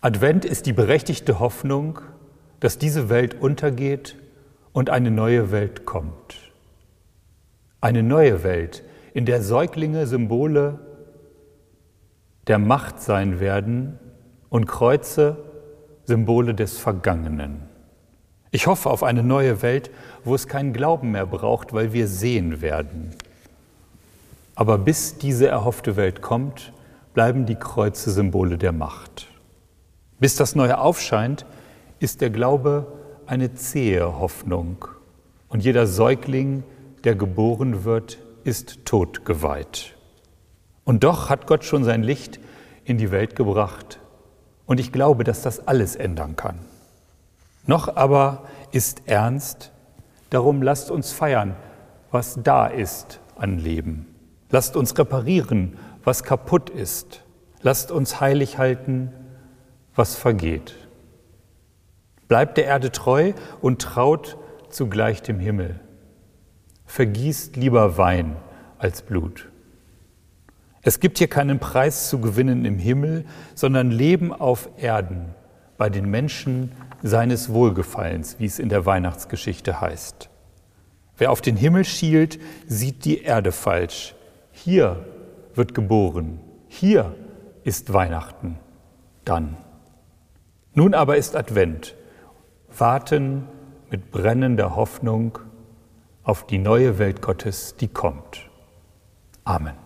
Advent ist die berechtigte Hoffnung, dass diese Welt untergeht und eine neue Welt kommt. Eine neue Welt, in der Säuglinge Symbole der Macht sein werden und Kreuze Symbole des Vergangenen. Ich hoffe auf eine neue Welt, wo es keinen Glauben mehr braucht, weil wir sehen werden. Aber bis diese erhoffte Welt kommt, bleiben die Kreuze Symbole der Macht. Bis das Neue aufscheint, ist der Glaube eine zähe Hoffnung. Und jeder Säugling, der geboren wird, ist totgeweiht. Und doch hat Gott schon sein Licht in die Welt gebracht. Und ich glaube, dass das alles ändern kann. Noch aber ist ernst, darum lasst uns feiern, was da ist an Leben. Lasst uns reparieren, was kaputt ist. Lasst uns heilig halten, was vergeht. Bleibt der Erde treu und traut zugleich dem Himmel. Vergießt lieber Wein als Blut. Es gibt hier keinen Preis zu gewinnen im Himmel, sondern Leben auf Erden bei den Menschen seines Wohlgefallens, wie es in der Weihnachtsgeschichte heißt. Wer auf den Himmel schielt, sieht die Erde falsch. Hier wird geboren, hier ist Weihnachten, dann. Nun aber ist Advent, warten mit brennender Hoffnung auf die neue Welt Gottes, die kommt. Amen.